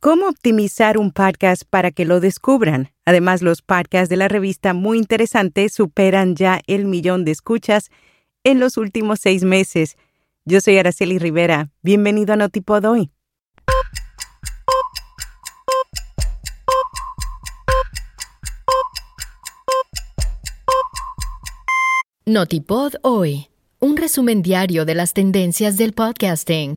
¿Cómo optimizar un podcast para que lo descubran? Además, los podcasts de la revista Muy Interesante superan ya el millón de escuchas en los últimos seis meses. Yo soy Araceli Rivera. Bienvenido a Notipod hoy. Notipod hoy. Un resumen diario de las tendencias del podcasting.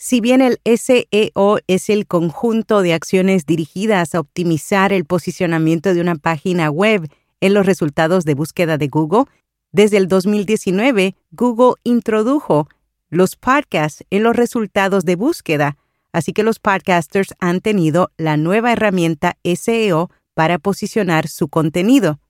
Si bien el SEO es el conjunto de acciones dirigidas a optimizar el posicionamiento de una página web en los resultados de búsqueda de Google, desde el 2019 Google introdujo los podcasts en los resultados de búsqueda, así que los podcasters han tenido la nueva herramienta SEO para posicionar su contenido.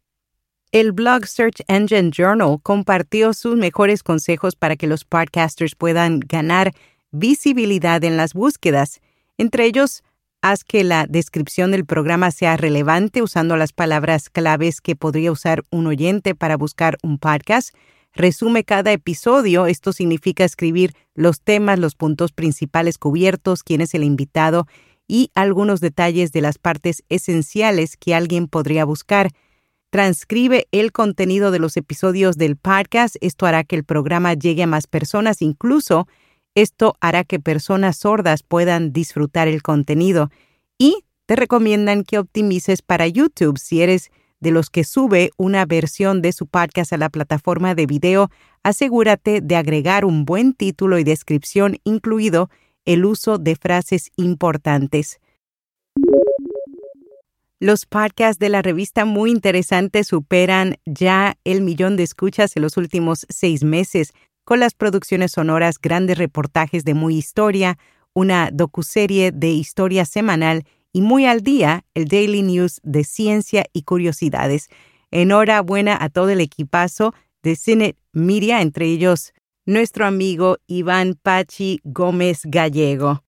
El blog Search Engine Journal compartió sus mejores consejos para que los podcasters puedan ganar visibilidad en las búsquedas. Entre ellos, haz que la descripción del programa sea relevante usando las palabras claves que podría usar un oyente para buscar un podcast. Resume cada episodio. Esto significa escribir los temas, los puntos principales cubiertos, quién es el invitado y algunos detalles de las partes esenciales que alguien podría buscar. Transcribe el contenido de los episodios del podcast. Esto hará que el programa llegue a más personas, incluso esto hará que personas sordas puedan disfrutar el contenido y te recomiendan que optimices para YouTube si eres de los que sube una versión de su podcast a la plataforma de video, asegúrate de agregar un buen título y descripción, incluido el uso de frases importantes. Los podcasts de la revista Muy Interesante superan ya el millón de escuchas en los últimos seis meses, con las producciones sonoras, grandes reportajes de Muy Historia, una docuserie de historia semanal y muy al día el Daily News de ciencia y curiosidades. Enhorabuena a todo el equipazo de Cine Media, entre ellos nuestro amigo Iván Pachi Gómez Gallego.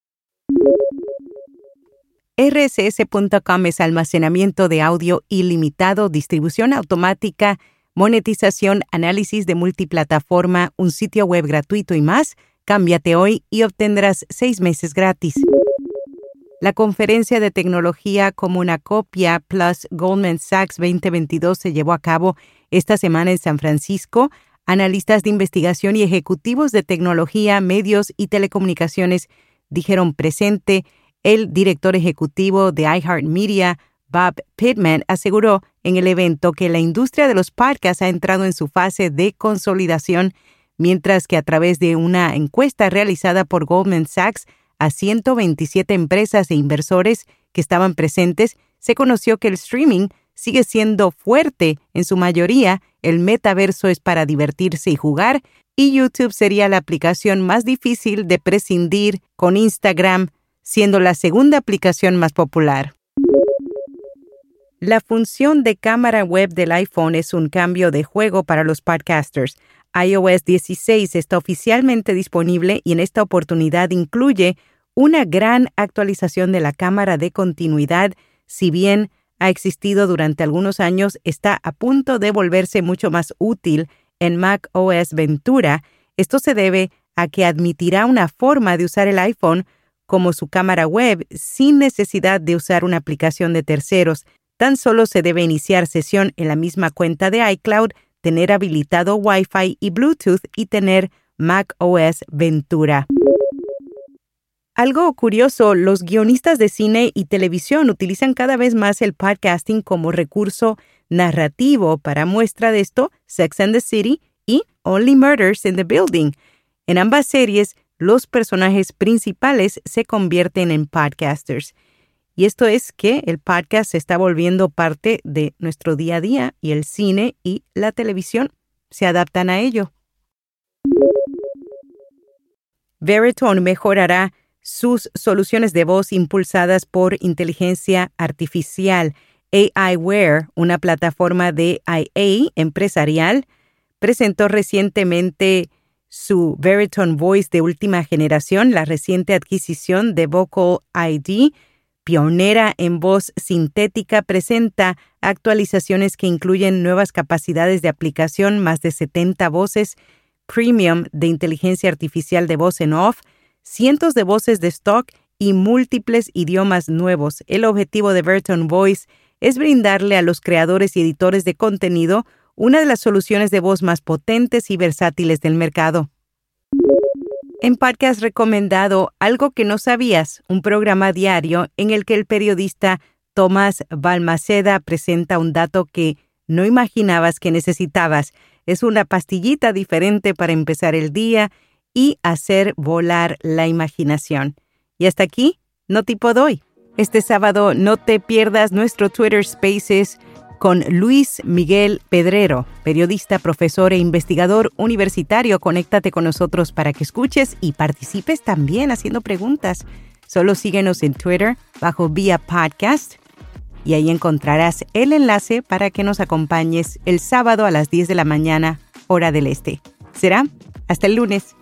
RSS.com es almacenamiento de audio ilimitado, distribución automática monetización, análisis de multiplataforma, un sitio web gratuito y más, cámbiate hoy y obtendrás seis meses gratis. La conferencia de tecnología como una copia Plus Goldman Sachs 2022 se llevó a cabo esta semana en San Francisco. Analistas de investigación y ejecutivos de tecnología, medios y telecomunicaciones dijeron presente. El director ejecutivo de iHeartMedia, Bob Pittman, aseguró en el evento que la industria de los podcasts ha entrado en su fase de consolidación, mientras que a través de una encuesta realizada por Goldman Sachs a 127 empresas e inversores que estaban presentes, se conoció que el streaming sigue siendo fuerte en su mayoría, el metaverso es para divertirse y jugar, y YouTube sería la aplicación más difícil de prescindir con Instagram, siendo la segunda aplicación más popular. La función de cámara web del iPhone es un cambio de juego para los podcasters. iOS 16 está oficialmente disponible y en esta oportunidad incluye una gran actualización de la cámara de continuidad, si bien ha existido durante algunos años, está a punto de volverse mucho más útil en Mac OS Ventura. Esto se debe a que admitirá una forma de usar el iPhone como su cámara web sin necesidad de usar una aplicación de terceros. Tan solo se debe iniciar sesión en la misma cuenta de iCloud, tener habilitado Wi-Fi y Bluetooth y tener Mac OS Ventura. Algo curioso, los guionistas de cine y televisión utilizan cada vez más el podcasting como recurso narrativo. Para muestra de esto, Sex and the City y Only Murders in the Building. En ambas series, los personajes principales se convierten en podcasters. Y esto es que el podcast se está volviendo parte de nuestro día a día y el cine y la televisión se adaptan a ello. Veritone mejorará sus soluciones de voz impulsadas por inteligencia artificial. AIware, una plataforma de IA empresarial, presentó recientemente su Veritone Voice de última generación, la reciente adquisición de Vocal ID, pionera en voz sintética, presenta actualizaciones que incluyen nuevas capacidades de aplicación, más de 70 voces premium de inteligencia artificial de voz en off, cientos de voces de stock y múltiples idiomas nuevos. El objetivo de Veritone Voice es brindarle a los creadores y editores de contenido una de las soluciones de voz más potentes y versátiles del mercado. En podcast recomendado Algo que no sabías, un programa diario en el que el periodista Tomás Balmaceda presenta un dato que no imaginabas que necesitabas. Es una pastillita diferente para empezar el día y hacer volar la imaginación. Y hasta aquí, no tipo doy. Este sábado no te pierdas nuestro Twitter Spaces con Luis Miguel Pedrero, periodista, profesor e investigador universitario. Conéctate con nosotros para que escuches y participes también haciendo preguntas. Solo síguenos en Twitter bajo Vía Podcast y ahí encontrarás el enlace para que nos acompañes el sábado a las 10 de la mañana, hora del este. Será hasta el lunes.